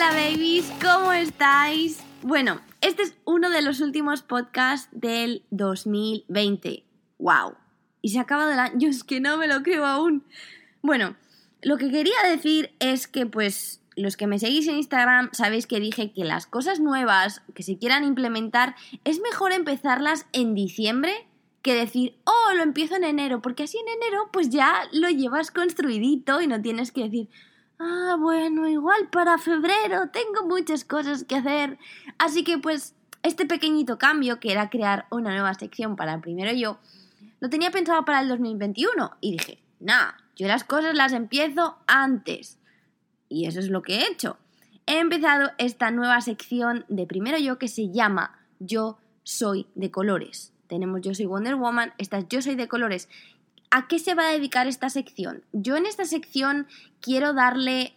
Hola babies, ¿cómo estáis? Bueno, este es uno de los últimos podcasts del 2020. ¡Wow! Y se acaba el año, es que no me lo creo aún. Bueno, lo que quería decir es que pues los que me seguís en Instagram sabéis que dije que las cosas nuevas que se quieran implementar es mejor empezarlas en diciembre que decir, oh, lo empiezo en enero, porque así en enero pues ya lo llevas construidito y no tienes que decir, Ah, bueno, igual para febrero tengo muchas cosas que hacer. Así que pues este pequeñito cambio, que era crear una nueva sección para primero yo, lo tenía pensado para el 2021 y dije, nah, yo las cosas las empiezo antes. Y eso es lo que he hecho. He empezado esta nueva sección de primero yo que se llama Yo soy de colores. Tenemos Yo soy Wonder Woman, esta es Yo soy de colores. ¿A qué se va a dedicar esta sección? Yo en esta sección quiero darle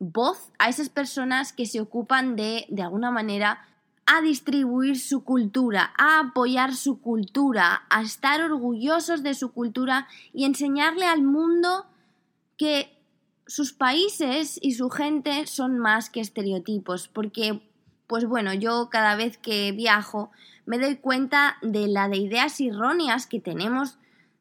voz a esas personas que se ocupan de, de alguna manera, a distribuir su cultura, a apoyar su cultura, a estar orgullosos de su cultura y enseñarle al mundo que sus países y su gente son más que estereotipos, porque, pues bueno, yo cada vez que viajo me doy cuenta de la de ideas erróneas que tenemos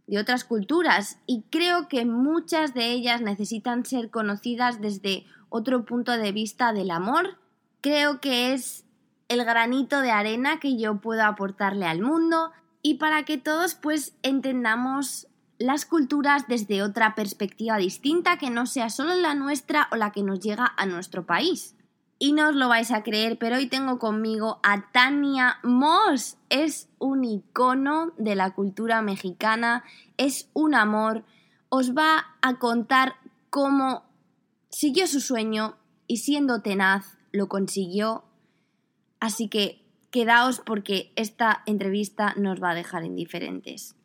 de otras culturas y creo que muchas de ellas necesitan ser conocidas desde otro punto de vista del amor. Creo que es el granito de arena que yo puedo aportarle al mundo y para que todos pues entendamos las culturas desde otra perspectiva distinta que no sea solo la nuestra o la que nos llega a nuestro país. Y no os lo vais a creer, pero hoy tengo conmigo a Tania Moss. Es un icono de la cultura mexicana, es un amor. Os va a contar cómo siguió su sueño y siendo tenaz lo consiguió. Así que quedaos porque esta entrevista nos va a dejar indiferentes.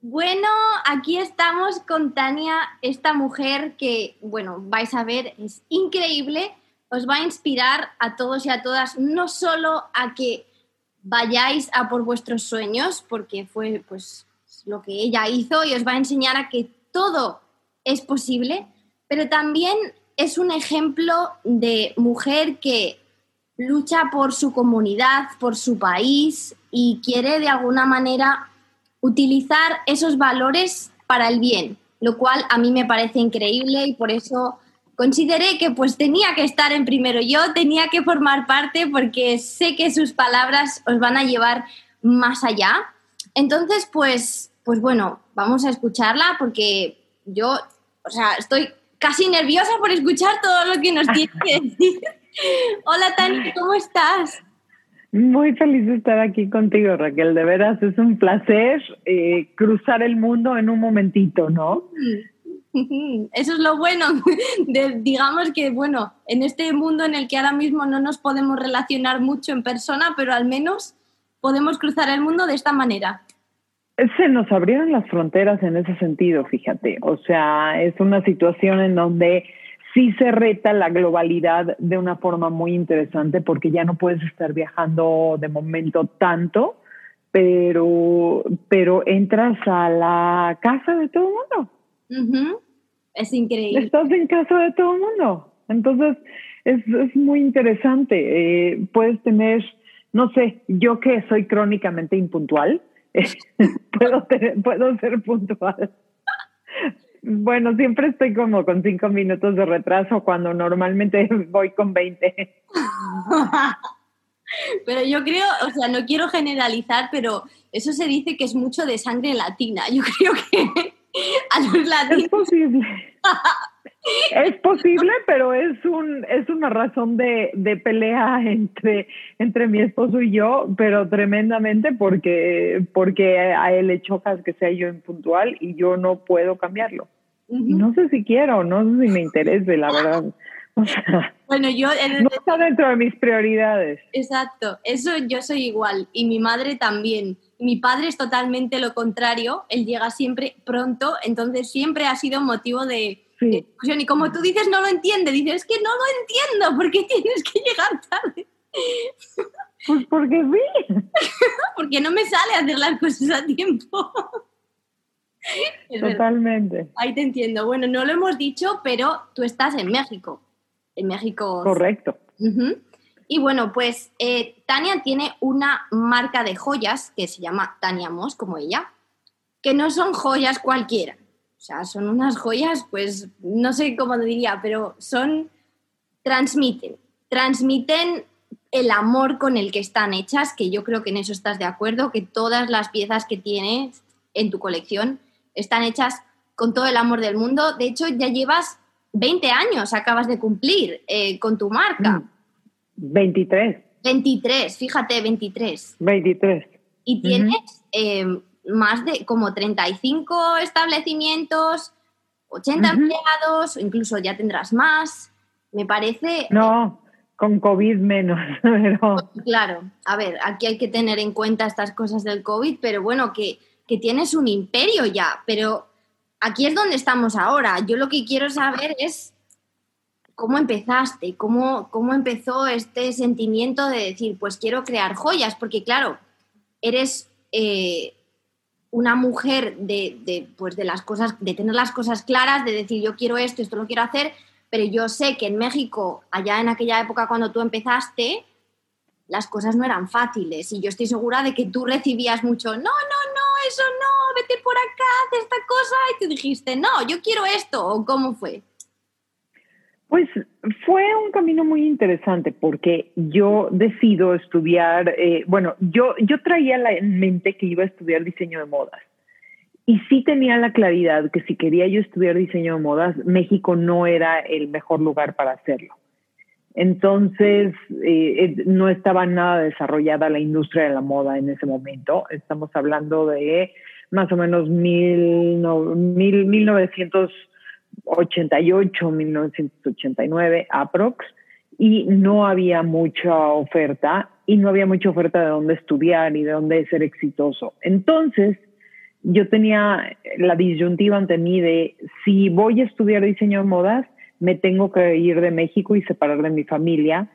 Bueno, aquí estamos con Tania, esta mujer que, bueno, vais a ver, es increíble, os va a inspirar a todos y a todas, no solo a que vayáis a por vuestros sueños, porque fue pues lo que ella hizo y os va a enseñar a que todo es posible, pero también es un ejemplo de mujer que lucha por su comunidad, por su país y quiere de alguna manera utilizar esos valores para el bien, lo cual a mí me parece increíble y por eso consideré que pues tenía que estar en primero yo, tenía que formar parte porque sé que sus palabras os van a llevar más allá. Entonces, pues, pues bueno, vamos a escucharla porque yo, o sea, estoy casi nerviosa por escuchar todo lo que nos tiene que decir. Hola Tania, ¿cómo estás? Muy feliz de estar aquí contigo, Raquel. De veras, es un placer eh, cruzar el mundo en un momentito, ¿no? Eso es lo bueno. digamos que, bueno, en este mundo en el que ahora mismo no nos podemos relacionar mucho en persona, pero al menos podemos cruzar el mundo de esta manera. Se nos abrieron las fronteras en ese sentido, fíjate. O sea, es una situación en donde sí se reta la globalidad de una forma muy interesante porque ya no puedes estar viajando de momento tanto, pero, pero entras a la casa de todo el mundo. Es increíble. Estás en casa de todo el mundo. Entonces, es, es muy interesante. Eh, puedes tener, no sé, yo que soy crónicamente impuntual, puedo, puedo ser puntual. Bueno, siempre estoy como con cinco minutos de retraso cuando normalmente voy con 20. Pero yo creo, o sea, no quiero generalizar, pero eso se dice que es mucho de sangre latina. Yo creo que a los latinos... Es posible. es posible, pero es un es una razón de, de, pelea entre, entre mi esposo y yo, pero tremendamente porque, porque a él le choca que sea yo impuntual y yo no puedo cambiarlo. No sé si quiero, no sé si me interese, la verdad. bueno, yo... no está dentro de mis prioridades. Exacto, eso yo soy igual y mi madre también. Mi padre es totalmente lo contrario, él llega siempre pronto, entonces siempre ha sido motivo de, discusión. Y como tú dices, no lo entiende, dices, es que no lo entiendo, ¿por qué tienes que llegar tarde? Pues porque sí. porque no me sale hacer las cosas a tiempo. Totalmente. Ahí te entiendo. Bueno, no lo hemos dicho, pero tú estás en México. En México. Correcto. Y bueno, pues eh, Tania tiene una marca de joyas que se llama Tania Moss, como ella, que no son joyas cualquiera. O sea, son unas joyas, pues no sé cómo diría, pero son. transmiten. Transmiten el amor con el que están hechas, que yo creo que en eso estás de acuerdo, que todas las piezas que tienes en tu colección están hechas con todo el amor del mundo. De hecho, ya llevas 20 años, acabas de cumplir eh, con tu marca. 23. Mm, 23, fíjate, 23. 23. Y tienes eh, más de como 35 establecimientos, 80 empleados, incluso ya tendrás más. Me parece... No, con COVID menos, pero... Claro, a ver, aquí hay que tener en cuenta estas cosas del COVID, pero bueno, que, tienes un imperio ya, pero aquí es donde estamos ahora. Yo lo que quiero saber es cómo empezaste, cómo, cómo empezó este sentimiento de decir, pues quiero crear joyas, porque claro, eres eh, una mujer de, de, pues de las cosas, de tener las cosas claras, de decir yo quiero esto, esto lo quiero hacer, pero yo sé que en México, allá en aquella época cuando tú empezaste, las cosas no eran fáciles. Y yo estoy segura de que tú recibías mucho, no, no, no, eso no, vete por acá, haz esta cosa y tú dijiste, no, yo quiero esto, ¿o cómo fue? Pues fue un camino muy interesante porque yo decido estudiar, eh, bueno, yo, yo traía en mente que iba a estudiar diseño de modas y sí tenía la claridad que si quería yo estudiar diseño de modas, México no era el mejor lugar para hacerlo. Entonces, eh, eh, no estaba nada desarrollada la industria de la moda en ese momento. Estamos hablando de más o menos mil, mil, 1988, 1989, aprox, y no había mucha oferta y no había mucha oferta de dónde estudiar y de dónde ser exitoso. Entonces, yo tenía la disyuntiva ante mí de si voy a estudiar diseño de modas, me tengo que ir de México y separar de mi familia.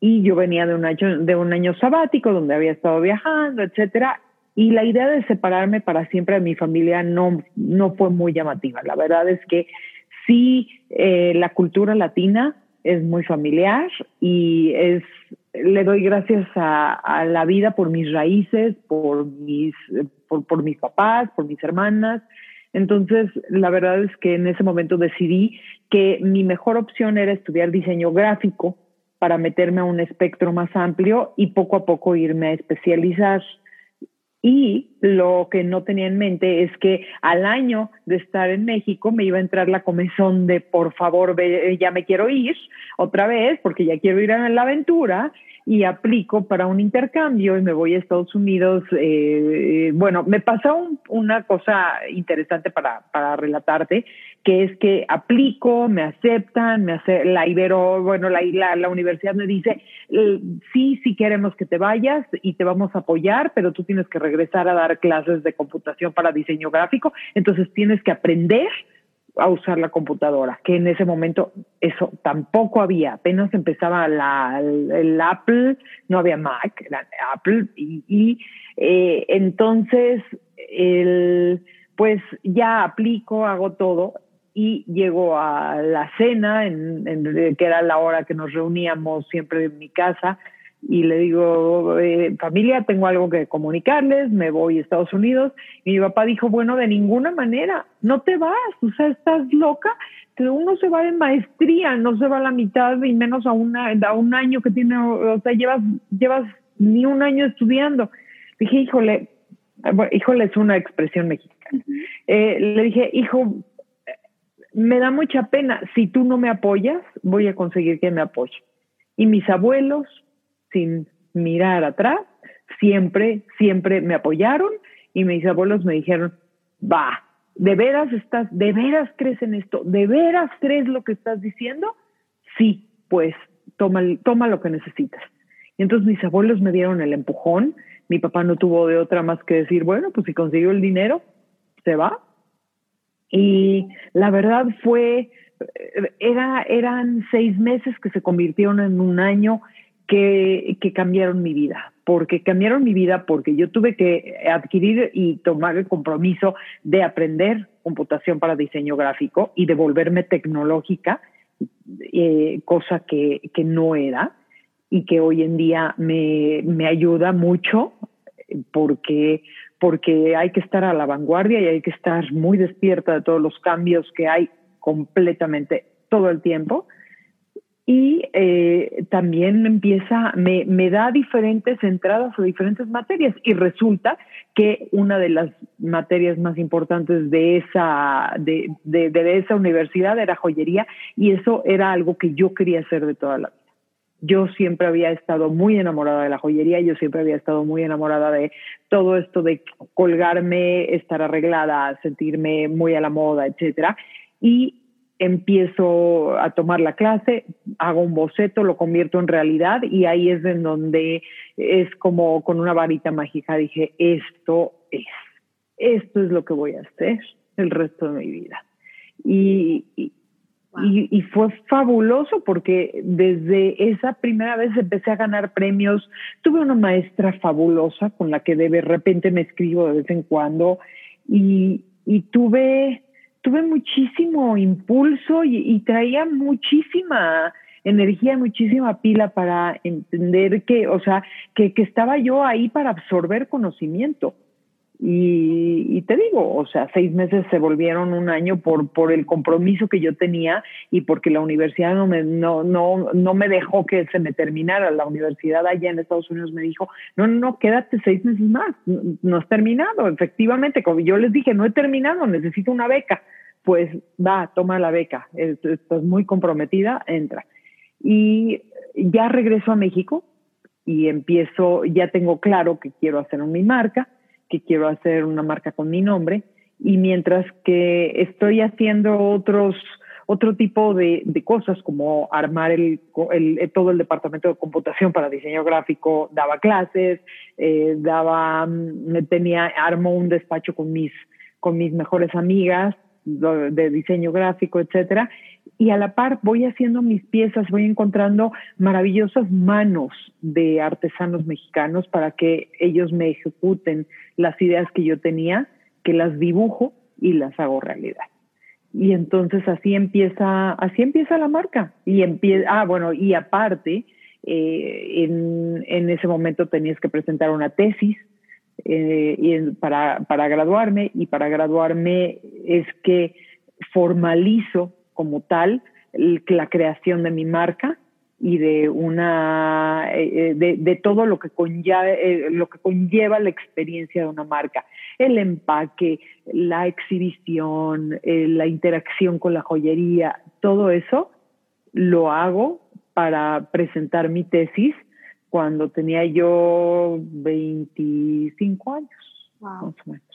Y yo venía de un año, de un año sabático donde había estado viajando, etcétera. Y la idea de separarme para siempre de mi familia no, no fue muy llamativa. La verdad es que sí, eh, la cultura latina es muy familiar y es le doy gracias a, la vida por mis raíces, por mis, por, por, mis papás, por mis hermanas. Entonces, la verdad es que en ese momento decidí que mi mejor opción era estudiar diseño gráfico para meterme a un espectro más amplio y poco a poco irme a especializar. Y lo que no tenía en mente es que al año de estar en México me iba a entrar la comezón de por favor, ya me quiero ir otra vez porque ya quiero ir a la aventura y aplico para un intercambio y me voy a Estados Unidos. Eh, bueno, me pasó una cosa interesante para, para relatarte, que es que aplico, me aceptan, me hace la Ibero, bueno, la, la, la universidad me dice, eh, sí, sí queremos que te vayas y te vamos a apoyar, pero tú tienes que regresar a dar clases de computación para diseño gráfico, entonces tienes que aprender a usar la computadora, que en ese momento eso tampoco había, apenas empezaba la, el, Apple, no había Mac, era Apple, y, eh, entonces el, pues ya aplico, hago todo y llego a la cena, en, que era la hora que nos reuníamos siempre en mi casa, y le digo, eh, familia, tengo algo que comunicarles, me voy a Estados Unidos. Y mi papá dijo, bueno, de ninguna manera, no te vas, o sea, estás loca, que uno se va de maestría, no se va a la mitad y menos a, una, a un año que tiene, o sea, llevas, llevas ni un año estudiando. Dije, híjole, híjole es una expresión mexicana. Eh, le dije, hijo, me da mucha pena, si tú no me apoyas, voy a conseguir que me apoye. Y mis abuelos, sin mirar atrás, siempre, siempre me apoyaron y mis abuelos me dijeron, va, ¿De veras estás, de veras crees en esto? ¿De veras crees lo que estás diciendo? Sí, pues toma, lo que necesitas. Y entonces mis abuelos me dieron el empujón, mi papá no tuvo de otra más que decir, bueno, pues si consiguió el dinero, se va. Y la verdad fue, era, eran seis meses que se convirtieron en un año que, que, cambiaron mi vida, porque cambiaron mi vida porque yo tuve que adquirir y tomar el compromiso de aprender computación para diseño gráfico y de volverme tecnológica, eh, cosa que, que no era y que hoy en día me, me ayuda mucho porque, porque hay que estar a la vanguardia y hay que estar muy despierta de todos los cambios que hay completamente todo el tiempo. Y eh, también empieza, me, me, da diferentes entradas a diferentes materias y resulta que una de las materias más importantes de esa, de, de, de esa universidad era joyería y eso era algo que yo quería hacer de toda la vida yo siempre había estado muy enamorada de la joyería, yo siempre había estado muy enamorada de todo esto de colgarme, estar arreglada, sentirme muy a la moda, etcétera. Y empiezo a tomar la clase, hago un boceto, lo convierto en realidad y ahí es en donde es como con una varita mágica dije, esto es, esto es lo que voy a hacer el resto de mi vida. Y, y, fue fabuloso porque desde esa primera vez empecé a ganar premios. Tuve una maestra fabulosa con la que de repente me escribo de vez en cuando y, y tuve, tuve muchísimo impulso y, y traía muchísima energía, muchísima pila para entender que, o sea, que, que estaba yo ahí para absorber conocimiento. Y, te digo, o sea, seis meses se volvieron un año por, por el compromiso que yo tenía y porque la universidad no me, no, no, no me dejó que se me terminara. La universidad allá en Estados Unidos me dijo, no, no, no, quédate seis meses más, no, has terminado. Efectivamente, como yo les dije, no he terminado, necesito una beca. Pues va, toma la beca, estás muy comprometida, entra. Y ya regreso a México y empiezo, ya tengo claro que quiero hacer mi marca que quiero hacer una marca con mi nombre y mientras que estoy haciendo otros otro tipo de, cosas como armar el, todo el departamento de computación para diseño gráfico, daba clases, eh, daba, mm, tenía, armo un despacho con mis, con mis mejores amigas de diseño gráfico, etcétera, y a la par voy haciendo mis piezas, voy encontrando maravillosas manos de artesanos mexicanos para que ellos me ejecuten las ideas que yo tenía, que las dibujo y las hago realidad. Y entonces así empieza, así empieza la marca. Y empieza, ah, bueno, y aparte, eh, en, en, ese momento tenías que presentar una tesis eh, y para, para graduarme, y para graduarme es que formalizo como tal la creación de mi marca y de una eh, eh, de, de, todo lo que conlleva eh, lo que conlleva la experiencia de una marca. El empaque la exhibición la interacción con la joyería todo eso lo hago para presentar mi tesis cuando tenía yo 25 años más o menos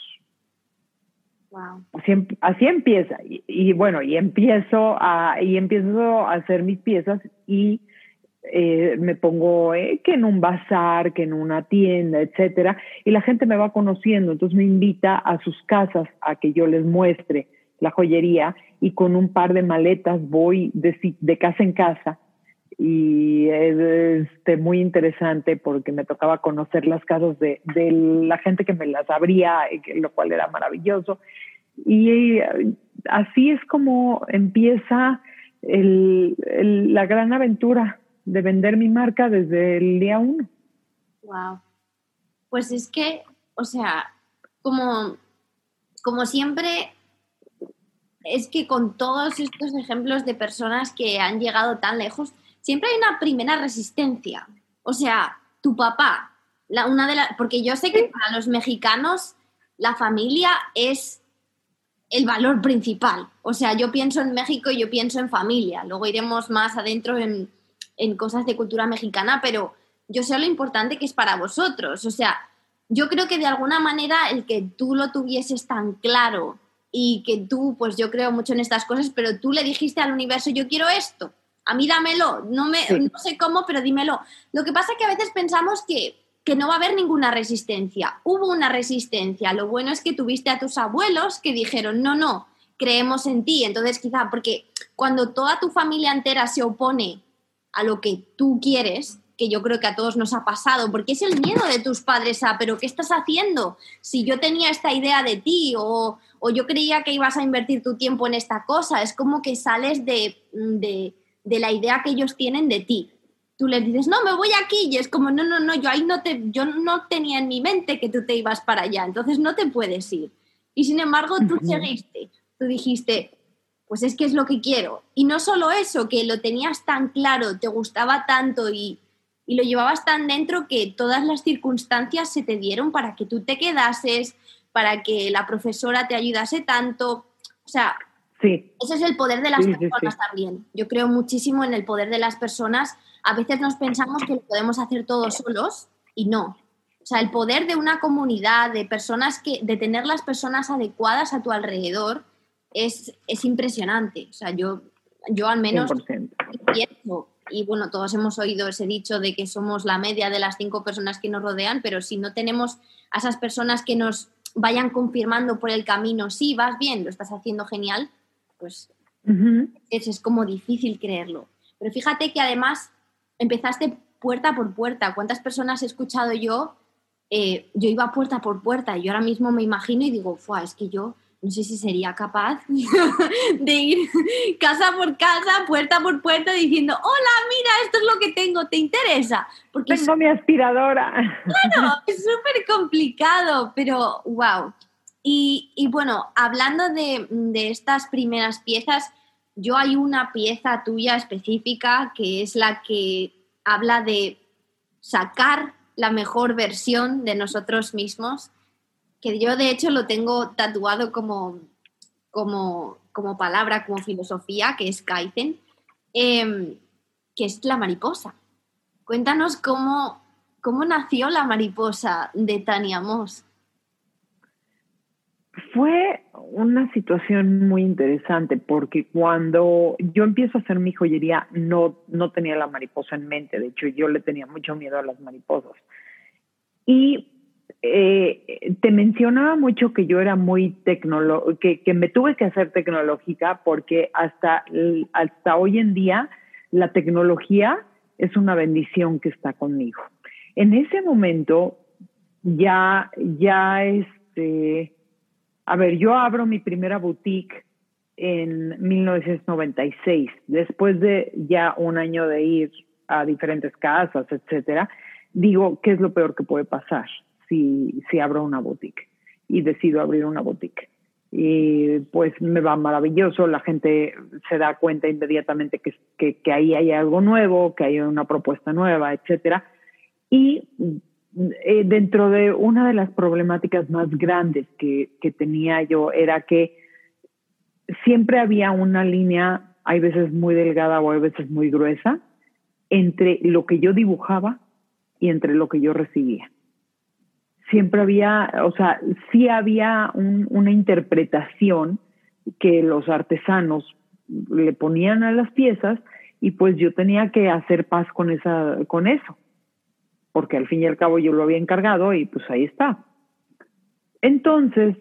Así, empieza. Y, bueno, y empiezo a, y empiezo a hacer mis piezas y eh, me pongo eh, que en un bazar, que en una tienda, etcétera, y la gente me va conociendo, entonces me invita a sus casas a que yo les muestre la joyería y con un par de maletas voy de, de casa en casa y es este, muy interesante porque me tocaba conocer las casas de, la gente que me las abría, lo cual era maravilloso. Y eh, así es como empieza el, la gran aventura de vender mi marca desde el día uno. Wow. Pues es que, o sea, como, como siempre, es que con todos estos ejemplos de personas que han llegado tan lejos, siempre hay una primera resistencia. O sea, tu papá, la, una de las, porque yo sé que para los mexicanos la familia es el valor principal. O sea, yo pienso en México y yo pienso en familia. Luego iremos más adentro en, en cosas de cultura mexicana, pero yo sé lo importante que es para vosotros. O sea, yo creo que de alguna manera el que tú lo tuvieses tan claro y que tú, pues yo creo mucho en estas cosas, pero tú le dijiste al universo, yo quiero esto, a mí dámelo, no, me, no sé cómo, pero dímelo. Lo que pasa es que a veces pensamos que, que no va a haber ninguna resistencia. Hubo una resistencia, lo bueno es que tuviste a tus abuelos que dijeron, no, no, creemos en ti. Entonces, quizá, porque cuando toda tu familia entera se opone a lo que tú quieres, que yo creo que a todos nos ha pasado, porque es el miedo de tus padres a, pero ¿qué estás haciendo? Si yo tenía esta idea de ti o, yo creía que ibas a invertir tu tiempo en esta cosa, es como que sales de, de, de, la idea que ellos tienen de ti. Tú les dices, no, me voy aquí y es como, no, no, no, yo ahí no te, yo no tenía en mi mente que tú te ibas para allá, entonces no te puedes ir. Y sin embargo, tú seguiste, tú dijiste, pues es que es lo que quiero. Y no solo eso, que lo tenías tan claro, te gustaba tanto y, lo llevabas tan dentro que todas las circunstancias se te dieron para que tú te quedases, para que la profesora te ayudase tanto. O sea, sí. ese es el poder de las personas también. Yo creo muchísimo en el poder de las personas. A veces nos pensamos que lo podemos hacer todos solos y no. O sea, el poder de una comunidad, de personas que, de tener las personas adecuadas a tu alrededor, es, es impresionante. O sea, yo, yo al menos pienso, y bueno, todos hemos oído ese dicho de que somos la media de las cinco personas que nos rodean, pero si no tenemos a esas personas que nos vayan confirmando por el camino, sí, vas bien, lo estás haciendo genial, pues es, es como difícil creerlo. Pero fíjate que además empezaste puerta por puerta. ¿Cuántas personas he escuchado yo? Eh, yo iba puerta por puerta y yo ahora mismo me imagino y digo, es que yo no sé si sería capaz de ir casa por casa, puerta por puerta, diciendo, hola, mira, esto es lo que tengo, ¿te interesa? Porque tengo mi aspiradora. Claro, es súper complicado, pero wow. Y, bueno, hablando de, de estas primeras piezas, yo hay una pieza tuya específica que es la que habla de sacar la mejor versión de nosotros mismos que yo de hecho lo tengo tatuado como, como, como palabra, como filosofía, que es Kaizen, em, que es la mariposa. Cuéntanos cómo, cómo nació la mariposa de Tania Moss. Fue una situación muy interesante porque cuando yo empiezo a hacer mi joyería no, no tenía la mariposa en mente, de hecho yo le tenía mucho miedo a las mariposas. Y eh, te mencionaba mucho que yo era muy tecnológica, que, que, me tuve que hacer tecnológica porque hasta, hasta hoy en día la tecnología es una bendición que está conmigo. En ese momento ya, ya este, a ver, yo abro mi primera boutique en 1996, después de ya un año de ir a diferentes casas, etcétera, digo, ¿qué es lo peor que puede pasar? si, si abro una boutique y decido abrir una boutique. Y pues me va maravilloso, la gente se da cuenta inmediatamente que, que, ahí hay algo nuevo, que hay una propuesta nueva, etcétera. Y eh, dentro de una de las problemáticas más grandes que, tenía yo era que siempre había una línea, hay veces muy delgada o hay veces muy gruesa, entre lo que yo dibujaba y entre lo que yo recibía. Siempre había, o sea, sí había una interpretación que los artesanos le ponían a las piezas y pues yo tenía que hacer paz con esa con eso porque al fin y al cabo yo lo había encargado y pues ahí está entonces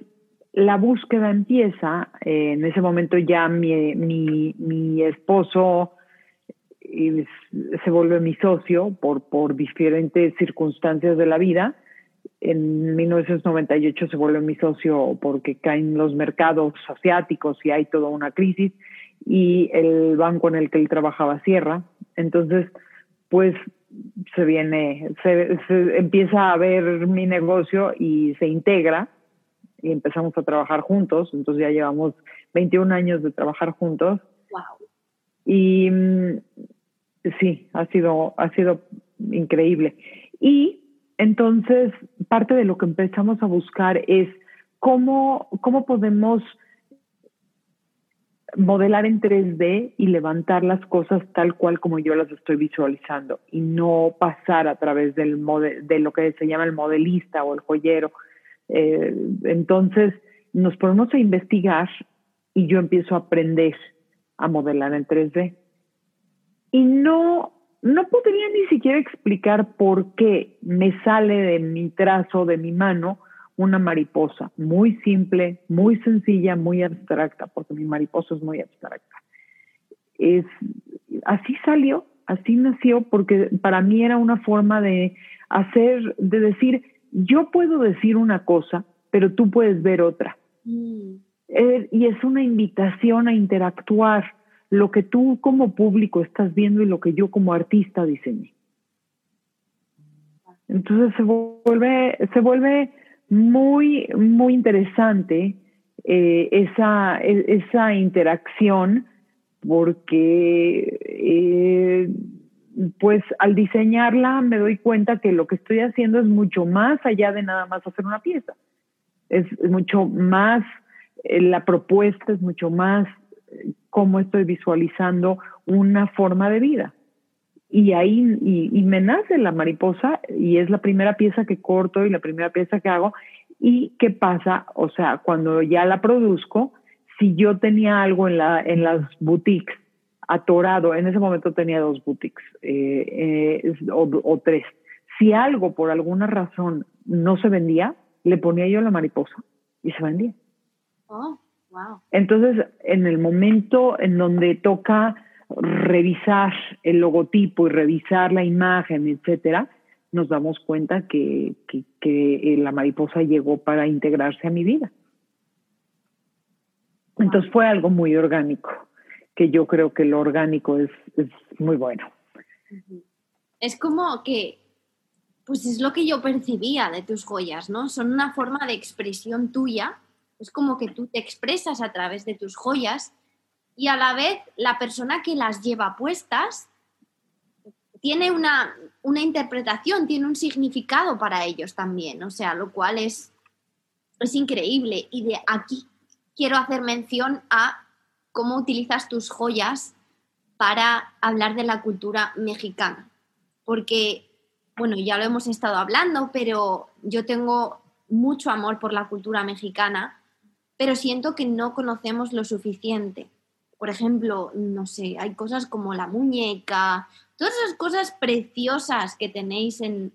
la búsqueda empieza eh, en ese momento ya mi, mi, esposo eh, se vuelve mi socio por por diferentes circunstancias de la vida en 1998 se vuelve mi socio porque caen los mercados asiáticos y hay toda una crisis y el banco en el que él trabajaba cierra. Entonces, pues se viene, se, empieza a ver mi negocio y se integra y empezamos a trabajar juntos. Entonces ya llevamos 21 años de trabajar juntos. Wow. Y mm, sí, ha sido, ha sido increíble. Y entonces, parte de lo que empezamos a buscar es cómo, cómo podemos modelar en 3D y levantar las cosas tal cual como yo las estoy visualizando y no pasar a través del de lo que se llama el modelista o el joyero. Eh, entonces, nos ponemos a investigar y yo empiezo a aprender a modelar en 3D. Y no, no podría ni siquiera explicar por qué me sale de mi trazo, de mi mano, una mariposa muy simple, muy sencilla, muy abstracta, porque mi mariposa es muy abstracta. Es, así salió, así nació, porque para mí era una forma de hacer, de decir, yo puedo decir una cosa, pero tú puedes ver otra. Mm. Eh, y es una invitación a interactuar lo que tú como público estás viendo y lo que yo como artista diseñé. Entonces se vuelve, se vuelve muy, muy interesante eh, esa, e, esa interacción porque eh, pues al diseñarla me doy cuenta que lo que estoy haciendo es mucho más allá de nada más hacer una pieza. Es, mucho más, eh, la propuesta es mucho más eh, cómo estoy visualizando una forma de vida. Y ahí, y, me nace la mariposa y es la primera pieza que corto y la primera pieza que hago. ¿Y qué pasa? O sea, cuando ya la produzco, si yo tenía algo en, la, en las boutiques atorado, en ese momento tenía dos boutiques eh, eh, o, tres. Si algo por alguna razón no se vendía, le ponía yo la mariposa y se vendía. Oh, wow. Entonces, en el momento en donde toca revisar el logotipo y revisar la imagen, etcétera, nos damos cuenta que, que, que la mariposa llegó para integrarse a mi vida. Entonces fue algo muy orgánico que yo creo que lo orgánico es, muy bueno. Es como que, pues es lo que yo percibía de tus joyas, ¿no? Son una forma de expresión tuya, es como que tú te expresas a través de tus joyas y a la vez la persona que las lleva puestas tiene una, una interpretación, tiene un significado para ellos también, o sea, lo cual es, es increíble. Y de aquí quiero hacer mención a cómo utilizas tus joyas para hablar de la cultura mexicana. Porque, bueno, ya lo hemos estado hablando, pero yo tengo mucho amor por la cultura mexicana, pero siento que no conocemos lo suficiente. Por ejemplo, no sé, hay cosas como la muñeca, todas esas cosas preciosas que tenéis en,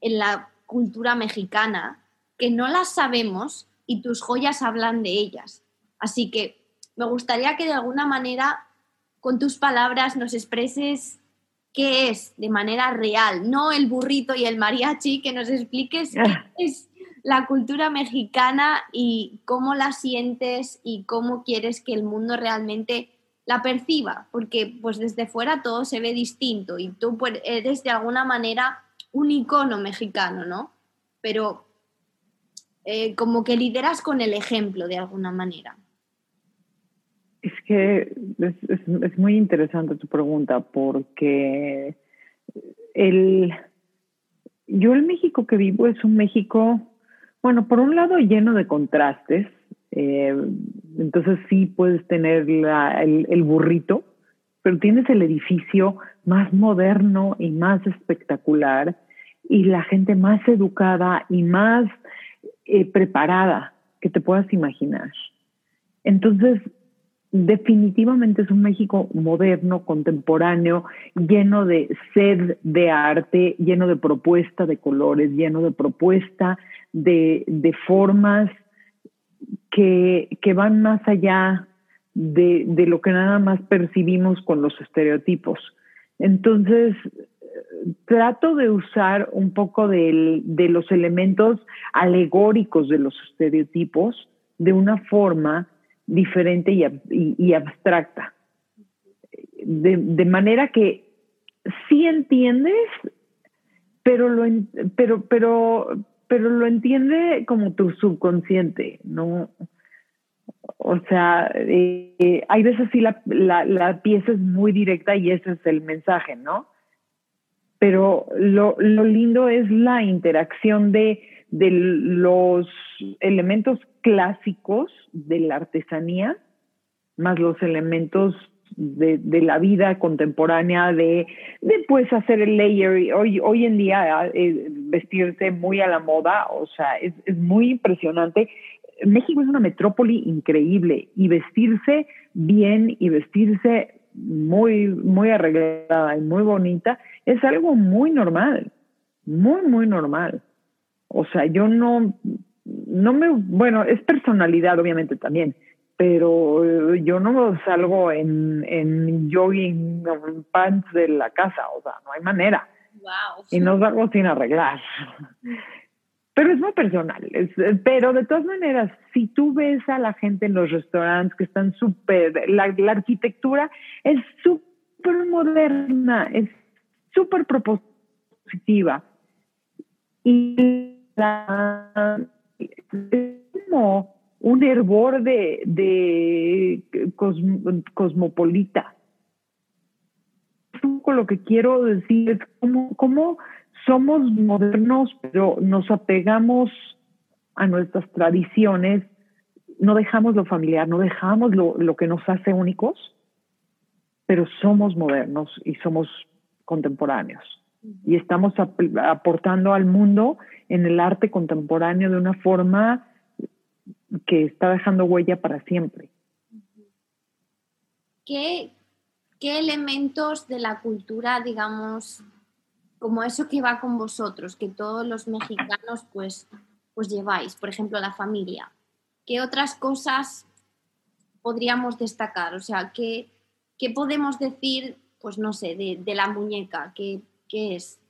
en la cultura mexicana, que no las sabemos y tus joyas hablan de ellas. Así que me gustaría que de alguna manera, con tus palabras, nos expreses qué es de manera real, no el burrito y el mariachi, que nos expliques qué es la cultura mexicana y cómo la sientes y cómo quieres que el mundo realmente la perciba, porque pues desde fuera todo se ve distinto y tú pues, eres de alguna manera un icono mexicano, ¿no? Pero eh, como que lideras con el ejemplo de alguna manera. Es que es, muy interesante tu pregunta porque el, yo el México que vivo es un México, bueno, por un lado lleno de contrastes, eh, entonces sí puedes tener el, el, burrito, pero tienes el edificio más moderno y más espectacular y la gente más educada y más eh, preparada que te puedas imaginar. Entonces, definitivamente es un México moderno, contemporáneo, lleno de sed de arte, lleno de propuesta de colores, lleno de propuesta de, formas que, van más allá de, lo que nada más percibimos con los estereotipos. Entonces, trato de usar un poco de los elementos alegóricos de los estereotipos de una forma diferente y, abstracta. De, manera que sí entiendes, pero lo, pero, pero, pero lo entiende como tu subconsciente, ¿no? O sea, eh, hay veces sí la, la, pieza es muy directa y ese es el mensaje, ¿no? Pero lo, lo lindo es la interacción de, de los elementos clásicos de la artesanía, más los elementos de, la vida contemporánea, de, de, pues hacer el layer. Hoy, hoy en día eh, vestirse muy a la moda, o sea, es, muy impresionante México es una metrópoli increíble y vestirse bien y vestirse muy, muy arreglada y muy bonita es algo muy normal, muy, muy normal. O sea, yo no, no me, bueno, es personalidad obviamente también, pero yo no salgo en, en jogging, en pants de la casa, o sea, no hay manera. Y no salgo sin arreglar. Pero es muy personal. pero de todas maneras, si tú ves a la gente en los restaurantes que están súper, la, la, arquitectura es súper moderna, es súper propositiva. Y la, como un hervor de, de cosmopolita. Lo que quiero decir es cómo, cómo somos modernos, pero nos apegamos a nuestras tradiciones, no dejamos lo familiar, no dejamos lo, lo que nos hace únicos, pero somos modernos y somos contemporáneos. Y estamos aportando al mundo en el arte contemporáneo de una forma que está dejando huella para siempre. ¿Qué, qué elementos de la cultura, digamos, como eso que va con vosotros, que todos los mexicanos pues, pues lleváis, por ejemplo, la familia. ¿Qué otras cosas podríamos destacar? O sea, ¿qué, qué podemos decir, pues no sé, de, la muñeca? ¿Qué, ¿Qué, es?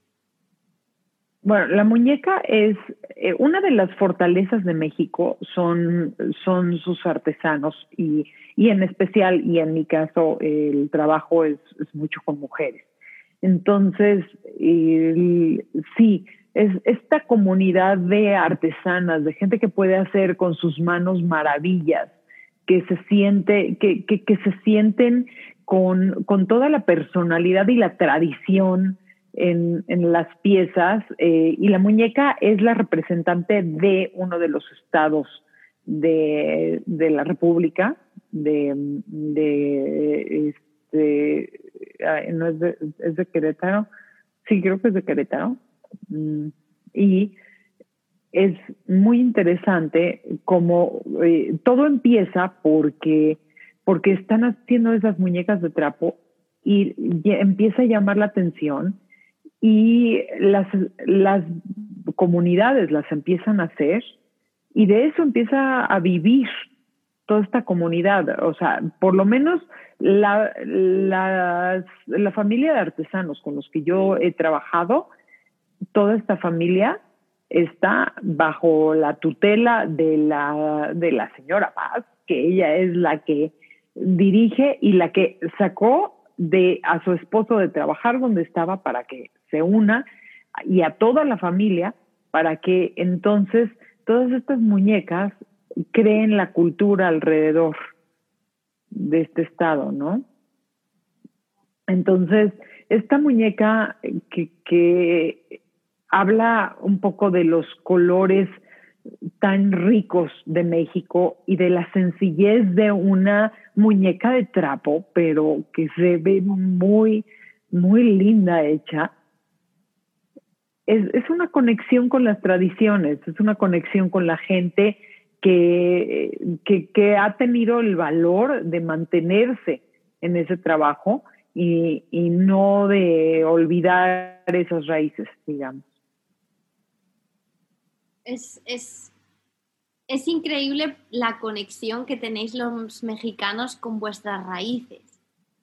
Bueno, la muñeca es eh, una de las fortalezas de México son, son sus artesanos y, y, en especial, y en mi caso, el trabajo es, mucho con mujeres. Entonces, sí, es esta comunidad de artesanas, de gente que puede hacer con sus manos maravillas, que se siente, que, que, se sienten con, con, toda la personalidad y la tradición en, las piezas. Eh, y la muñeca es la representante de uno de los estados de, de la República, de, de este, no es de, es de Querétaro, sí creo que es de Querétaro, mm, y es muy interesante como eh, todo empieza porque, porque están haciendo esas muñecas de trapo y, empieza a llamar la atención y las, las comunidades las empiezan a hacer y de eso empieza a vivir toda esta comunidad. O sea, por lo menos la, la, la, familia de artesanos con los que yo he trabajado, toda esta familia está bajo la tutela de la, de la señora Paz, que ella es la que dirige y la que sacó de a su esposo de trabajar donde estaba para que se una y a toda la familia para que entonces todas estas muñecas creen la cultura alrededor de este estado, ¿no? Entonces, esta muñeca que, que habla un poco de los colores tan ricos de México y de la sencillez de una muñeca de trapo, pero que se ve muy, muy linda hecha. Es, es una conexión con las tradiciones, es una conexión con la gente que, que, ha tenido el valor de mantenerse en ese trabajo y, no de olvidar esas raíces, digamos. Es, es increíble la conexión que tenéis los mexicanos con vuestras raíces.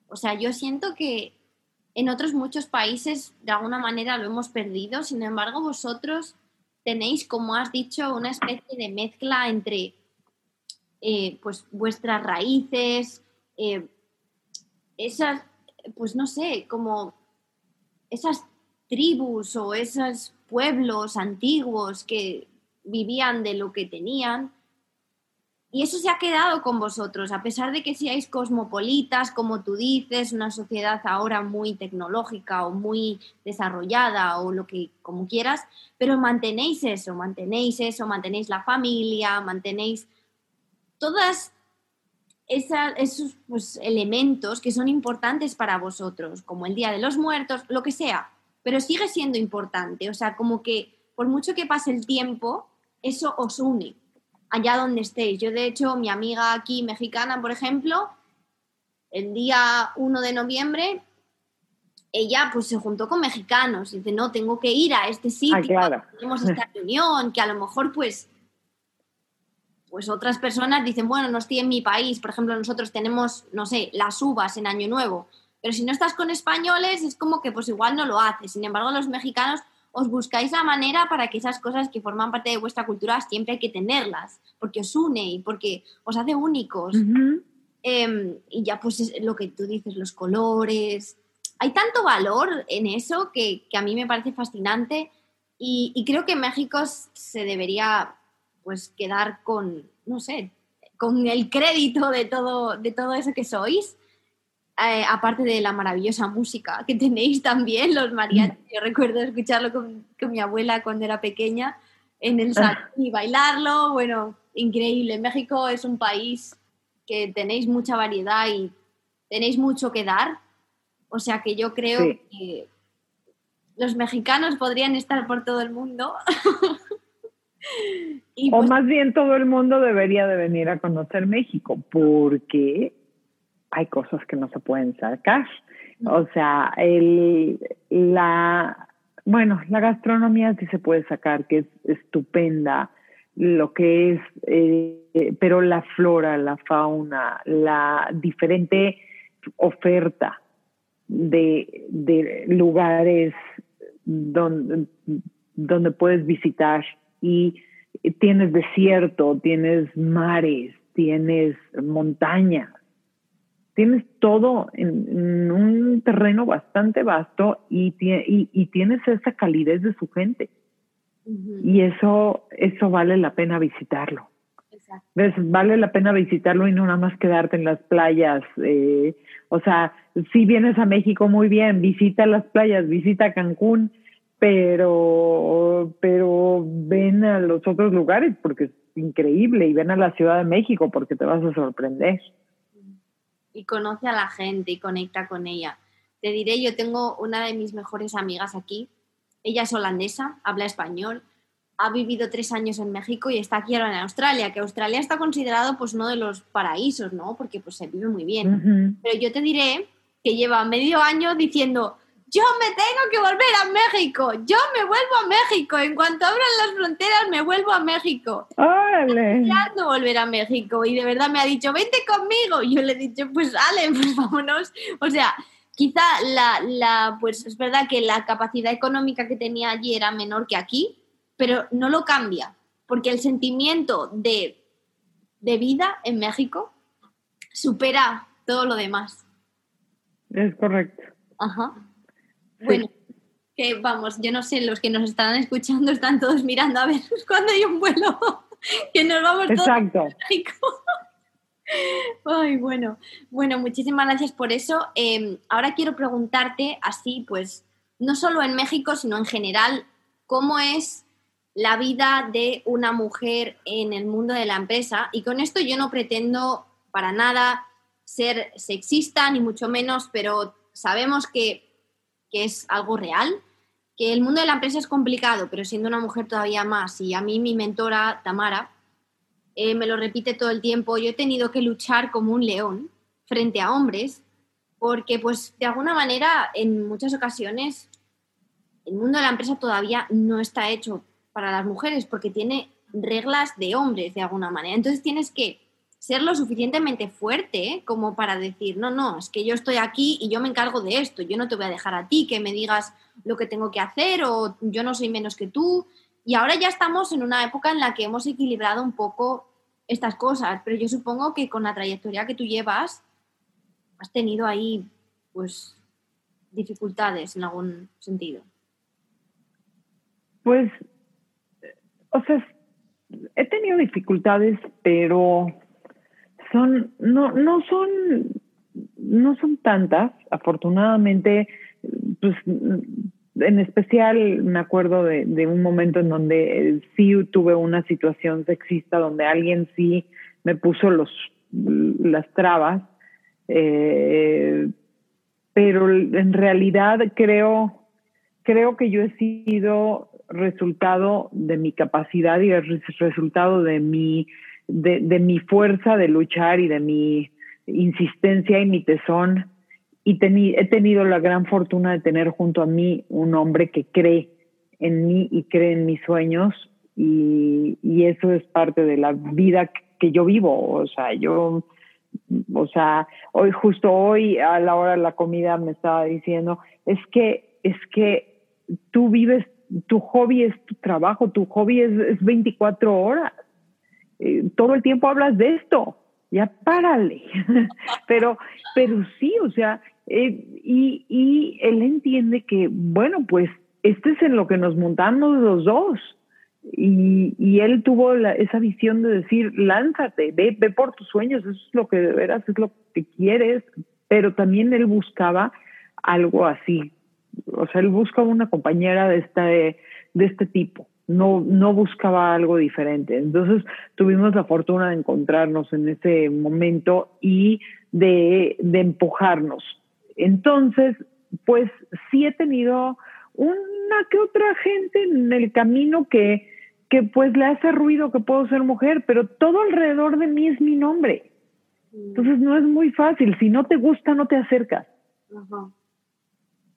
O sea, yo siento que en otros muchos países de alguna manera lo hemos perdido, sin embargo vosotros tenéis, como has dicho, una especie de mezcla entre eh, pues vuestras raíces, eh, esas, pues no sé, como esas tribus o esos pueblos antiguos que vivían de lo que tenían, y eso se ha quedado con vosotros, a pesar de que seáis cosmopolitas, como tú dices, una sociedad ahora muy tecnológica o muy desarrollada o lo que como quieras, pero mantenéis eso, mantenéis eso, mantenéis la familia, mantenéis todas esos pues, elementos que son importantes para vosotros, como el Día de los Muertos, lo que sea, pero sigue siendo importante, o sea, como que por mucho que pase el tiempo, eso os une allá donde estéis. Yo, de hecho, mi amiga aquí mexicana, por ejemplo, el día 1 de noviembre, ella pues se juntó con mexicanos y dice, no, tengo que ir a este sitio, tenemos esta reunión, que a lo mejor pues pues otras personas dicen, bueno, no estoy en mi país, por ejemplo, nosotros tenemos, no sé, las uvas en Año Nuevo, pero si no estás con españoles es como que pues igual no lo haces. Sin embargo, los mexicanos os buscáis la manera para que esas cosas que forman parte de vuestra cultura siempre hay que tenerlas, porque os une y porque os hace únicos. Em, y ya pues lo que tú dices, los colores. Hay tanto valor en eso que, a mí me parece fascinante y, y creo que México se debería pues quedar con, no sé, con el crédito de todo, de todo eso que sois. Eh, aparte de la maravillosa música que tenéis también, los mariachis. Yo recuerdo escucharlo con, mi abuela cuando era pequeña en el salón y bailarlo. Bueno, increíble. México es un país que tenéis mucha variedad y tenéis mucho que dar. O sea que yo creo que los mexicanos podrían estar por todo el mundo. o pues más bien todo el mundo debería de venir a conocer México, porque hay cosas que no se pueden sacar. O sea, el, la, bueno, la gastronomía sí se puede sacar, que es estupenda, lo que es, eh, pero la flora, la fauna, la diferente oferta de, de lugares donde, donde puedes visitar y tienes desierto, tienes mares, tienes montañas, tienes todo en, un terreno bastante vasto y, y, tienes esa calidez de su gente. Y eso, eso vale la pena visitarlo. Vale la pena visitarlo y no nada más quedarte en las playas. Eh, o sea, si vienes a México muy bien, visita las playas, visita Cancún, pero, pero ven a los otros lugares porque es increíble y ven a la Ciudad de México porque te vas a sorprender. Y conoce a la gente y conecta con ella. Te diré, yo tengo una de mis mejores amigas aquí. Ella es holandesa, habla español, ha vivido tres años en México y está aquí ahora en Australia, que Australia está considerado pues uno de los paraísos, ¿no? Porque pues se vive muy bien. Pero yo te diré que lleva medio año diciendo, yo me tengo que volver a México, yo me vuelvo a México, en cuanto abran las fronteras me vuelvo a México. ¡Órale! no volver a México y de verdad me ha dicho, vente conmigo. Y yo le he dicho, pues sale, pues vámonos. O sea, quizá la, la, pues es verdad que la capacidad económica que tenía allí era menor que aquí, pero no lo cambia, porque el sentimiento de, de vida en México supera todo lo demás. Es correcto. Ajá. Bueno, que vamos, yo no sé, los que nos están escuchando están todos mirando a ver cuándo hay un vuelo que nos vamos Exacto. todos Ay, bueno, bueno, muchísimas gracias por eso. Em, ahora quiero preguntarte, así, pues, no solo en México, sino en general, ¿cómo es la vida de una mujer en el mundo de la empresa? Y con esto yo no pretendo para nada ser sexista, ni mucho menos, pero sabemos que que es algo real, que el mundo de la empresa es complicado, pero siendo una mujer todavía más, y a mí mi mentora, Tamara, eh, me lo repite todo el tiempo, yo he tenido que luchar como un león frente a hombres, porque pues de alguna manera en muchas ocasiones el mundo de la empresa todavía no está hecho para las mujeres porque tiene reglas de hombres de alguna manera. Entonces tienes que ser lo suficientemente fuerte como para decir, no, no, es que yo estoy aquí y yo me encargo de esto, yo no te voy a dejar a ti que me digas lo que tengo que hacer o yo no soy menos que tú. Y ahora ya estamos en una época en la que hemos equilibrado un poco estas cosas, pero yo supongo que con la trayectoria que tú llevas has tenido ahí pues dificultades en algún sentido. Pues, o sea, he tenido dificultades, pero son, no, no son, no son tantas, afortunadamente, pues en especial me acuerdo de, un momento en donde sí tuve una situación sexista donde alguien sí me puso los, las trabas, eh, pero en realidad creo, creo que yo he sido resultado de mi capacidad y es resultado de mi, de, mi fuerza de luchar y de mi insistencia y mi tesón. Y he tenido la gran fortuna de tener junto a mí un hombre que cree en mí y cree en mis sueños y, y eso es parte de la vida que yo vivo. O sea, yo o sea, hoy justo hoy a la hora de la comida me estaba diciendo, es que es que tú vives, tu hobby es tu trabajo, tu hobby es, es 24 horas. Eh, todo el tiempo hablas de esto, ya párale. pero, pero sí, o sea, eh, y, y él entiende que, bueno, pues este es en lo que nos montamos los dos. Y, y él tuvo esa visión de decir, lánzate, ve, ve por tus sueños, eso es lo que de veras es lo que quieres, pero también él buscaba algo así, o sea, él buscaba una compañera de este, de este tipo, no, no buscaba algo diferente. Entonces tuvimos la fortuna de encontrarnos en ese momento y de, de empujarnos. Entonces, pues sí he tenido una que otra gente en el camino que, que pues le hace ruido que puedo ser mujer, pero todo alrededor de mí es mi nombre. Entonces no es muy fácil. Si no te gusta, no te acercas.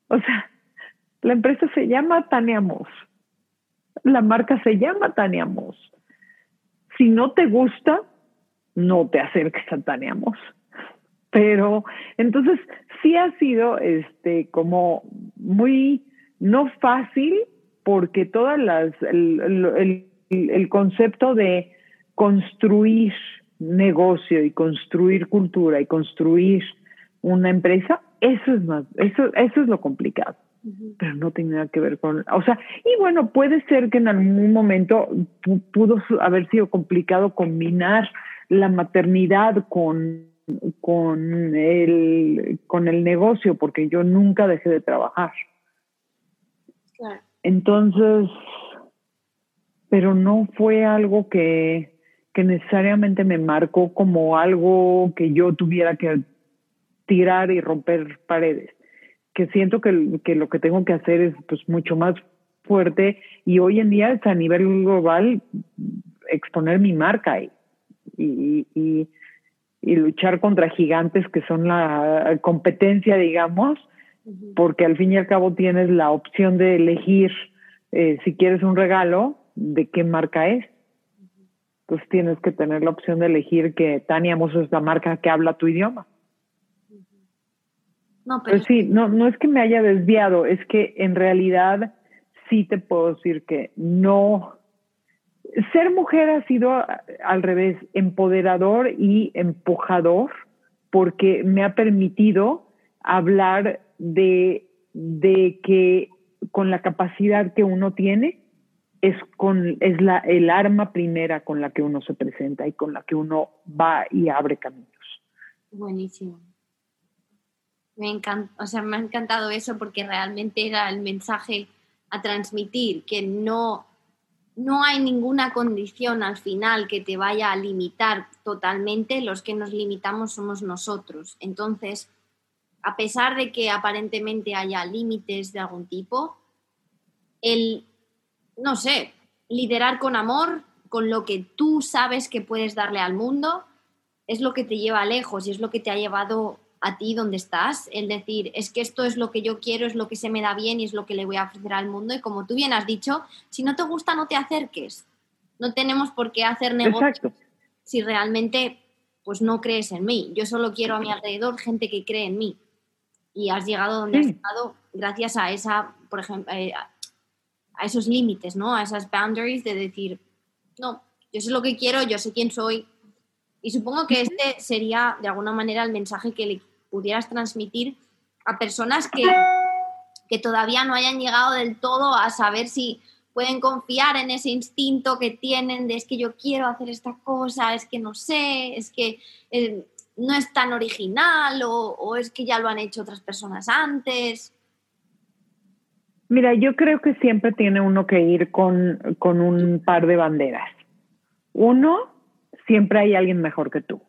O sea, la empresa se llama Tania Moss. La marca se llama Tania Moss. Si no te gusta, no te acerques a Tania Moss. Pero entonces sí ha sido este como muy no fácil porque todas las el, el concepto de construir negocio y construir cultura y construir una empresa eso es más, eso, eso es lo complicado. Pero no tiene nada que ver con, o sea, y bueno, puede ser que en algún momento pudo haber sido complicado combinar la maternidad con, con, el, con el negocio, porque yo nunca dejé de trabajar. Entonces, pero no fue algo que, que necesariamente me marcó como algo que yo tuviera que tirar y romper paredes, que siento que, que lo que tengo que hacer es pues mucho más fuerte y hoy en día es a nivel global exponer mi marca y, y, y, luchar contra gigantes que son la competencia, digamos, porque al fin y al cabo tienes la opción de elegir eh, si quieres un regalo, de qué marca es. Entonces tienes que tener la opción de elegir que Tania Mosso es la marca que habla tu idioma. No, pero... Pues sí, no, no es que me haya desviado, es que en realidad sí te puedo decir que no. Ser mujer ha sido al revés, empoderador y empujador, porque me ha permitido hablar de, de que con la capacidad que uno tiene, es, con, es la, el arma primera con la que uno se presenta y con la que uno va y abre caminos. Buenísimo. Me, encanta, o sea, me ha encantado eso porque realmente era el mensaje a transmitir, que no, no hay ninguna condición al final que te vaya a limitar totalmente, los que nos limitamos somos nosotros. Entonces, a pesar de que aparentemente haya límites de algún tipo, el, no sé, liderar con amor, con lo que tú sabes que puedes darle al mundo, es lo que te lleva lejos y es lo que te ha llevado a ti donde estás, el decir, es que esto es lo que yo quiero, es lo que se me da bien y es lo que le voy a ofrecer al mundo. Y como tú bien has dicho, si no te gusta, no te acerques. No tenemos por qué hacer negocios si realmente pues no crees en mí. Yo solo quiero a mi alrededor gente que cree en mí. Y has llegado donde has estado gracias a esa, por ejemplo, eh, a esos límites, ¿no? A esas boundaries de decir, no, yo sé lo que quiero, yo sé quién soy. Y supongo que este sería de alguna manera el mensaje que le pudieras transmitir a personas que, que todavía no hayan llegado del todo a saber si pueden confiar en ese instinto que tienen de es que yo quiero hacer esta cosa, es que no sé, es que eh, no es tan original o, o, es que ya lo han hecho otras personas antes. Mira, yo creo que siempre tiene uno que ir con, con un par de banderas. Uno, siempre hay alguien mejor que tú.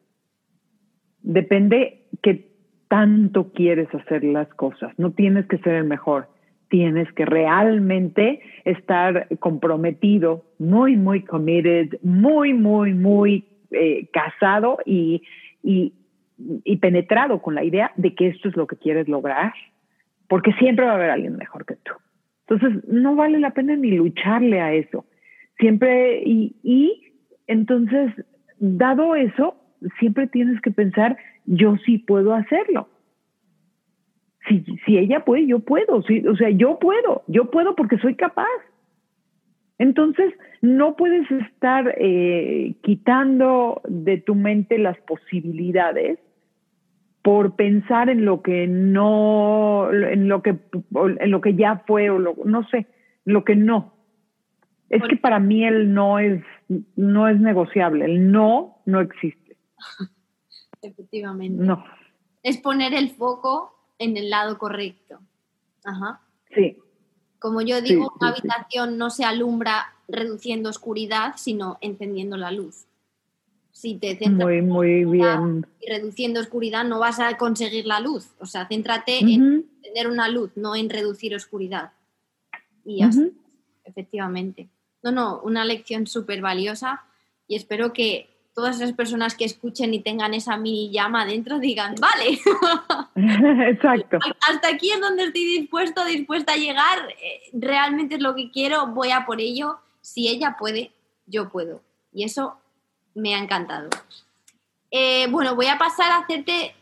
Depende que tanto quieres hacer las cosas. No tienes que ser el mejor, tienes que realmente estar comprometido, muy, muy committed, muy, muy, muy eh, casado y, y, y penetrado con la idea de que esto es lo que quieres lograr, porque siempre va a haber alguien mejor que tú. Entonces, no vale la pena ni lucharle a eso. Siempre, y, y entonces, dado eso, siempre tienes que pensar, yo sí puedo hacerlo. Si, si ella puede, yo puedo. o sea, yo puedo, yo puedo porque soy capaz. Entonces, no puedes estar eh, quitando de tu mente las posibilidades por pensar en lo que no, en lo que, en lo que ya fue o lo, no sé, lo que no. Es que para mí el no es, no es negociable, el no no existe. Efectivamente. No. Es poner el foco en el lado correcto. Ajá. Sí. Como yo digo, una habitación no se alumbra reduciendo oscuridad, sino encendiendo la luz. Si te centras muy, muy bien. y reduciendo oscuridad, no vas a conseguir la luz. O sea, céntrate en tener una luz, no en reducir oscuridad. Y ya efectivamente. No, no, una lección súper valiosa y espero que todas esas personas que escuchen y tengan esa mini llama dentro digan, vale, exacto. Hasta aquí es donde estoy dispuesto, dispuesta a llegar, eh, realmente es lo que quiero, voy a por ello. Si ella puede, yo puedo. Y eso me ha encantado. Eh, bueno, voy a pasar a hacerte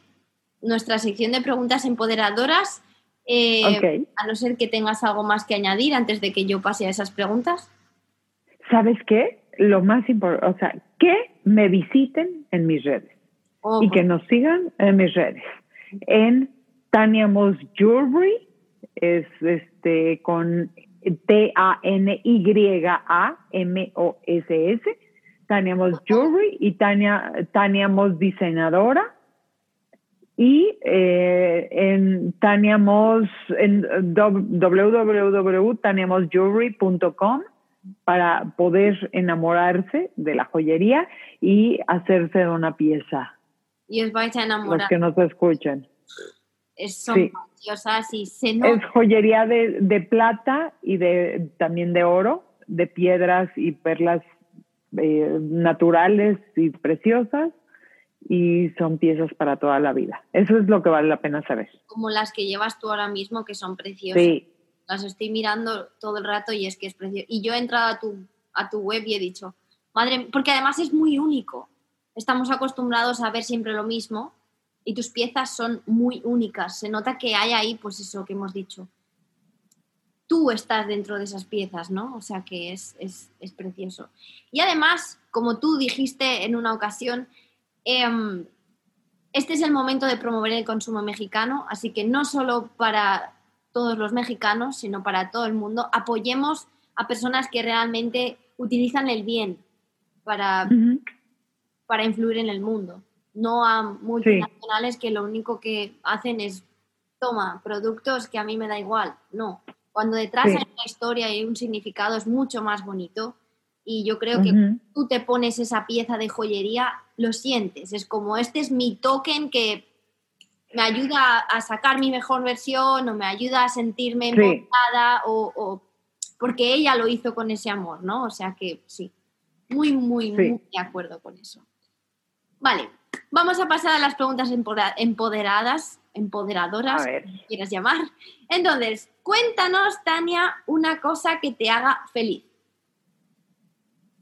nuestra sección de preguntas empoderadoras. Eh, a no ser que tengas algo más que añadir antes de que yo pase a esas preguntas. ¿Sabes qué? Lo más importante, o sea, que me visiten en mis redes y que nos sigan en mis redes. En Tania Moss Jewelry, es este con T-A-N-Y-A-M-O-S-S, Tania Moss Jewelry y Tania, Tania Moss Diseñadora. Y eh, en Tania Moss, en www.taniamossjewelry.com para poder enamorarse de la joyería y hacerse de una pieza. Y os vais a enamorar. Los que nos escuchen. Es, son y se Es joyería de, de, plata y de también de oro, de piedras y perlas eh, naturales y preciosas y son piezas para toda la vida. Eso es lo que vale la pena saber. Como las que llevas tú ahora mismo, que son preciosas. Sí, las estoy mirando todo el rato y es que es precioso. Y yo he entrado a tu, a tu web y he dicho, madre, porque además es muy único. Estamos acostumbrados a ver siempre lo mismo y tus piezas son muy únicas. Se nota que hay ahí, pues eso que hemos dicho. Tú estás dentro de esas piezas, ¿no? O sea que es, es, es precioso. Y además, como tú dijiste en una ocasión, em, este es el momento de promover el consumo mexicano, así que no solo para todos los mexicanos, sino para todo el mundo. Apoyemos a personas que realmente utilizan el bien para, para influir en el mundo, no a multinacionales que lo único que hacen es, toma, productos que a mí me da igual. No, cuando detrás hay una historia y un significado es mucho más bonito. Y yo creo que tú te pones esa pieza de joyería, lo sientes. Es como, este es mi token que me ayuda a sacar mi mejor versión o me ayuda a sentirme enfocada o, porque ella lo hizo con ese amor, ¿no? O sea que sí, muy, muy, muy de acuerdo con eso. Vale, vamos a pasar a las preguntas empoderadas, empoderadoras, si quieras llamar. Entonces, cuéntanos, Tania, una cosa que te haga feliz.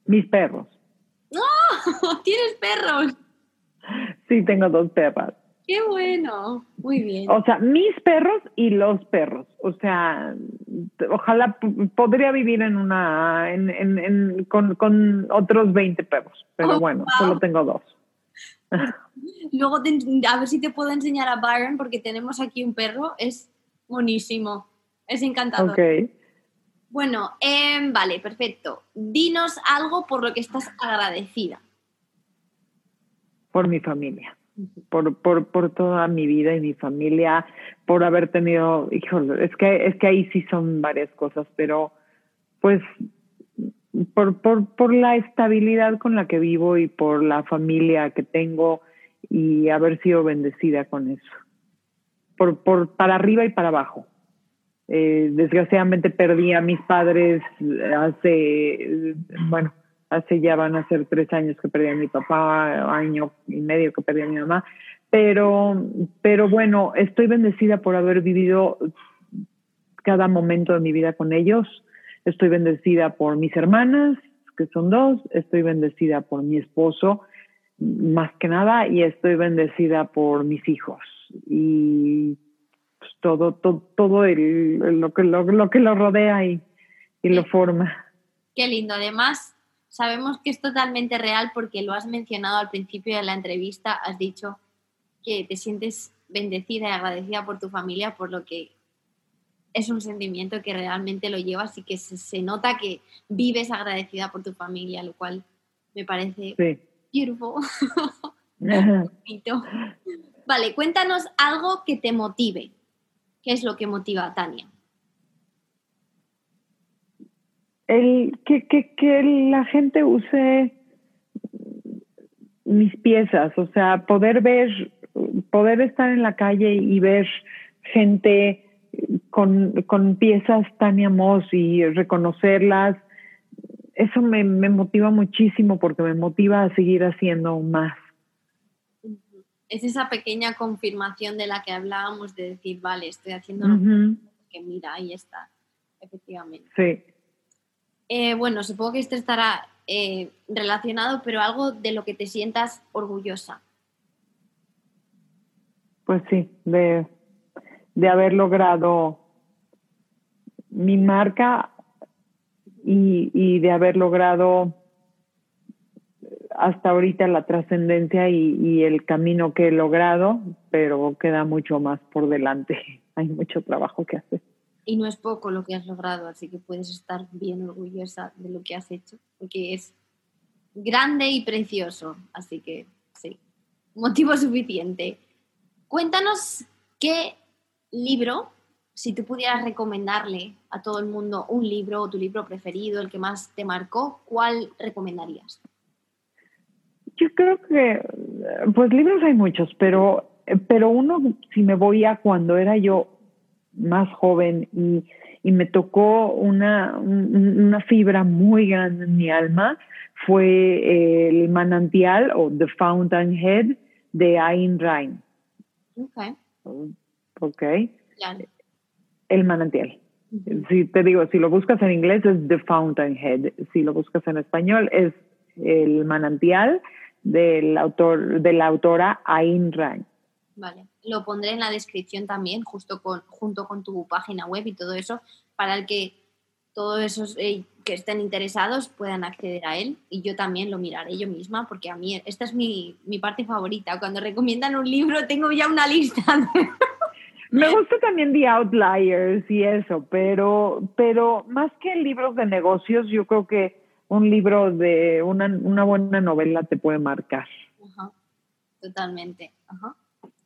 Mis perros. ¡Oh! ¿Tienes perros? Sí, tengo dos perras. Qué bueno, muy bien. O sea, mis perros y los perros. O sea, ojalá podría vivir en una, en, en, con, con, otros 20 perros, pero oh, bueno, solo tengo dos. Luego a ver si te puedo enseñar a Byron porque tenemos aquí un perro, es buenísimo, es encantador. Ok. Bueno, em, vale, perfecto. Dinos algo por lo que estás agradecida. Por mi familia por, por, por toda mi vida y mi familia, por haber tenido, híjole, es que, es que ahí sí son varias cosas, pero pues por, por, por la estabilidad con la que vivo y por la familia que tengo y haber sido bendecida con eso. Por, por, para arriba y para abajo. Eh, desgraciadamente perdí a mis padres hace, bueno, hace ya van a ser tres años que perdí a mi papá, año y medio que perdí a mi mamá, pero, pero bueno, estoy bendecida por haber vivido cada momento de mi vida con ellos. Estoy bendecida por mis hermanas, que son dos, estoy bendecida por mi esposo, más que nada, y estoy bendecida por mis hijos. Y pues, todo, todo, todo el, lo, que, lo, que lo rodea y, y lo forma. Qué lindo. Además, sabemos que es totalmente real porque lo has mencionado al principio de la entrevista, has dicho que te sientes bendecida y agradecida por tu familia, por lo que es un sentimiento que realmente lo llevas y que se, nota que vives agradecida por tu familia, lo cual me parece beautiful. vale, cuéntanos algo que te motive. ¿Qué es lo que motiva a Tania? El, que, que, que la gente use mis piezas, o sea, poder ver, poder estar en la calle y ver gente con, con piezas Tania Moss y reconocerlas, eso me, me, motiva muchísimo porque me motiva a seguir haciendo más. Es esa pequeña confirmación de la que hablábamos de decir, vale, estoy haciendo lo que mira, ahí está, efectivamente. Sí. Eh, bueno, supongo que esto estará eh, relacionado, pero algo de lo que te sientas orgullosa. Pues sí, de, de haber logrado mi marca y, de haber logrado hasta ahorita la trascendencia y, el camino que he logrado, pero queda mucho más por delante. Hay mucho trabajo que hacer. Y no es poco lo que has logrado, así que puedes estar bien orgullosa de lo que has hecho, porque es grande y precioso, así que sí, motivo suficiente. Cuéntanos qué libro, si tú pudieras recomendarle a todo el mundo un libro o tu libro preferido, el que más te marcó, ¿cuál recomendarías? Yo creo que, pues libros hay muchos, pero, pero uno, si me voy a cuando era yo más joven y, me tocó una, una fibra muy grande en mi alma, fue el manantial o The Fountainhead de Ayn Rand. Okay. ¿ok? El manantial. Si te digo, si lo buscas en inglés es The Fountainhead, si lo buscas en español es el manantial del autor, de la autora Ayn Rand. Vale, lo pondré en la descripción también, justo con, junto con tu página web y todo eso, para el que todos esos eh, que estén interesados puedan acceder a él y yo también lo miraré yo misma porque a mí esta es mi, mi parte favorita. Cuando recomiendan un libro tengo ya una lista. Me gusta también The Outliers y eso, pero, pero más que libros de negocios, yo creo que un libro de una, una buena novela te puede marcar. Totalmente.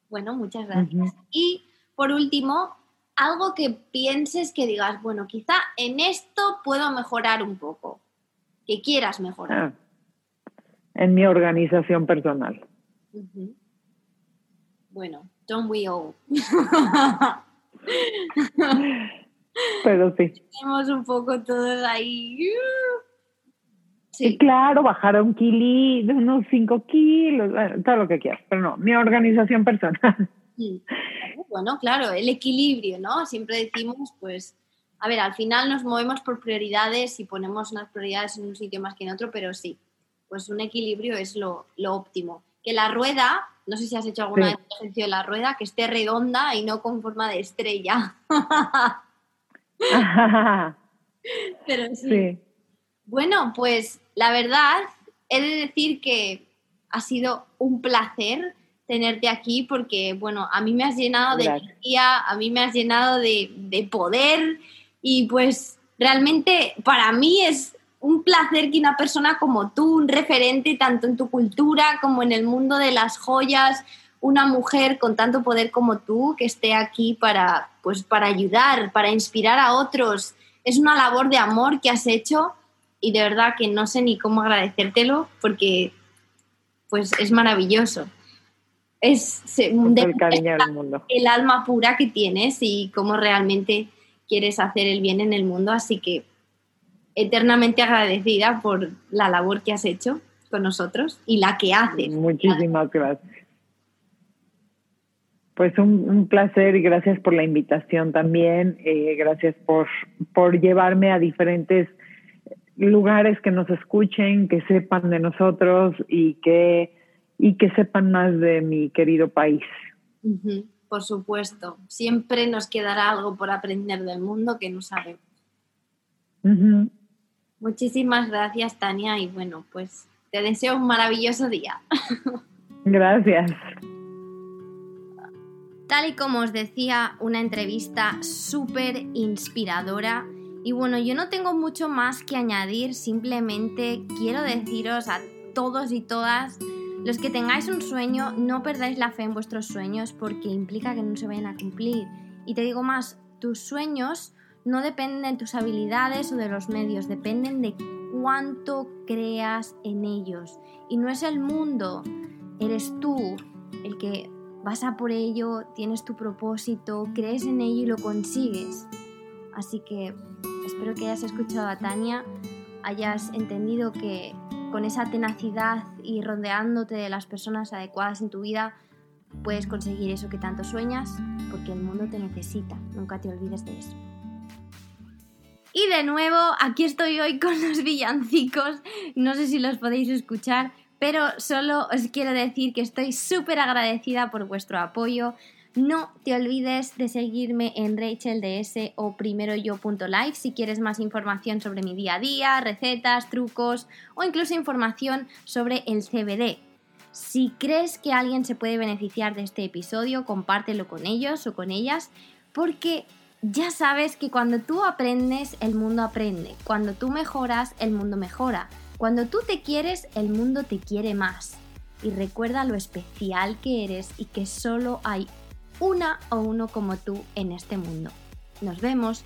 Bueno, muchas gracias. Y por último, algo que pienses que digas, bueno, quizá en esto puedo mejorar un poco, que quieras mejorar. Ah, en mi organización personal. Bueno, don't we all. Pero sí. Tenemos un poco todos ahí. Sí. claro, bajar un kilo, unos 5 kilos, todo lo que quieras, pero no, mi organización personal. Bueno, claro, el equilibrio, ¿no? Siempre decimos, pues, a ver, al final nos movemos por prioridades y ponemos unas prioridades en un sitio más que en otro, pero sí, pues un equilibrio es lo, lo óptimo. Que la rueda no sé si has hecho alguna vez ejercicio de la rueda, que esté redonda y no con forma de estrella. Pero sí. Bueno, pues la verdad, he de decir que ha sido un placer tenerte aquí porque, bueno, a mí me has llenado de energía, a mí me has llenado de, de poder y pues realmente para mí es un placer que una persona como tú, un referente tanto en tu cultura como en el mundo de las joyas, una mujer con tanto poder como tú que esté aquí para, pues, para ayudar, para inspirar a otros. Es una labor de amor que has hecho y de verdad que no sé ni cómo agradecértelo porque pues es maravilloso. Es el, cariño del mundo. el alma pura que tienes y cómo realmente quieres hacer el bien en el mundo, así que eternamente agradecida por la labor que has hecho con nosotros y la que haces. Muchísimas gracias. Pues un, placer y gracias por la invitación también. Eh, gracias por, por llevarme a diferentes lugares que nos escuchen, que sepan de nosotros y que, y que sepan más de mi querido país. Por supuesto, siempre nos quedará algo por aprender del mundo que no sabemos. Muchísimas gracias, Tania, y bueno, pues te deseo un maravilloso día. Gracias. Tal y como os decía, una entrevista súper inspiradora. Y bueno, yo no tengo mucho más que añadir, simplemente quiero deciros a todos y todas, los que tengáis un sueño, no perdáis la fe en vuestros sueños porque implica que no se vayan a cumplir. Y te digo más, tus sueños no dependen de tus habilidades o de los medios, dependen de cuánto creas en ellos. Y no es el mundo, eres tú el que vas a por ello, tienes tu propósito, crees en ello y lo consigues. Así que espero que hayas escuchado a Tania, hayas entendido que con esa tenacidad y rodeándote de las personas adecuadas en tu vida, puedes conseguir eso que tanto sueñas, porque el mundo te necesita, nunca te olvides de eso. Y de nuevo, aquí estoy hoy con los villancicos. No sé si los podéis escuchar, pero solo os quiero decir que estoy súper agradecida por vuestro apoyo. No te olvides de seguirme en RachelDS o primeroyo.live si quieres más información sobre mi día a día, recetas, trucos o incluso información sobre el CBD. Si crees que alguien se puede beneficiar de este episodio, compártelo con ellos o con ellas, porque ya sabes que cuando tú aprendes, el mundo aprende. Cuando tú mejoras, el mundo mejora. Cuando tú te quieres, el mundo te quiere más. Y recuerda lo especial que eres y que solo hay una o uno como tú en este mundo. Nos vemos.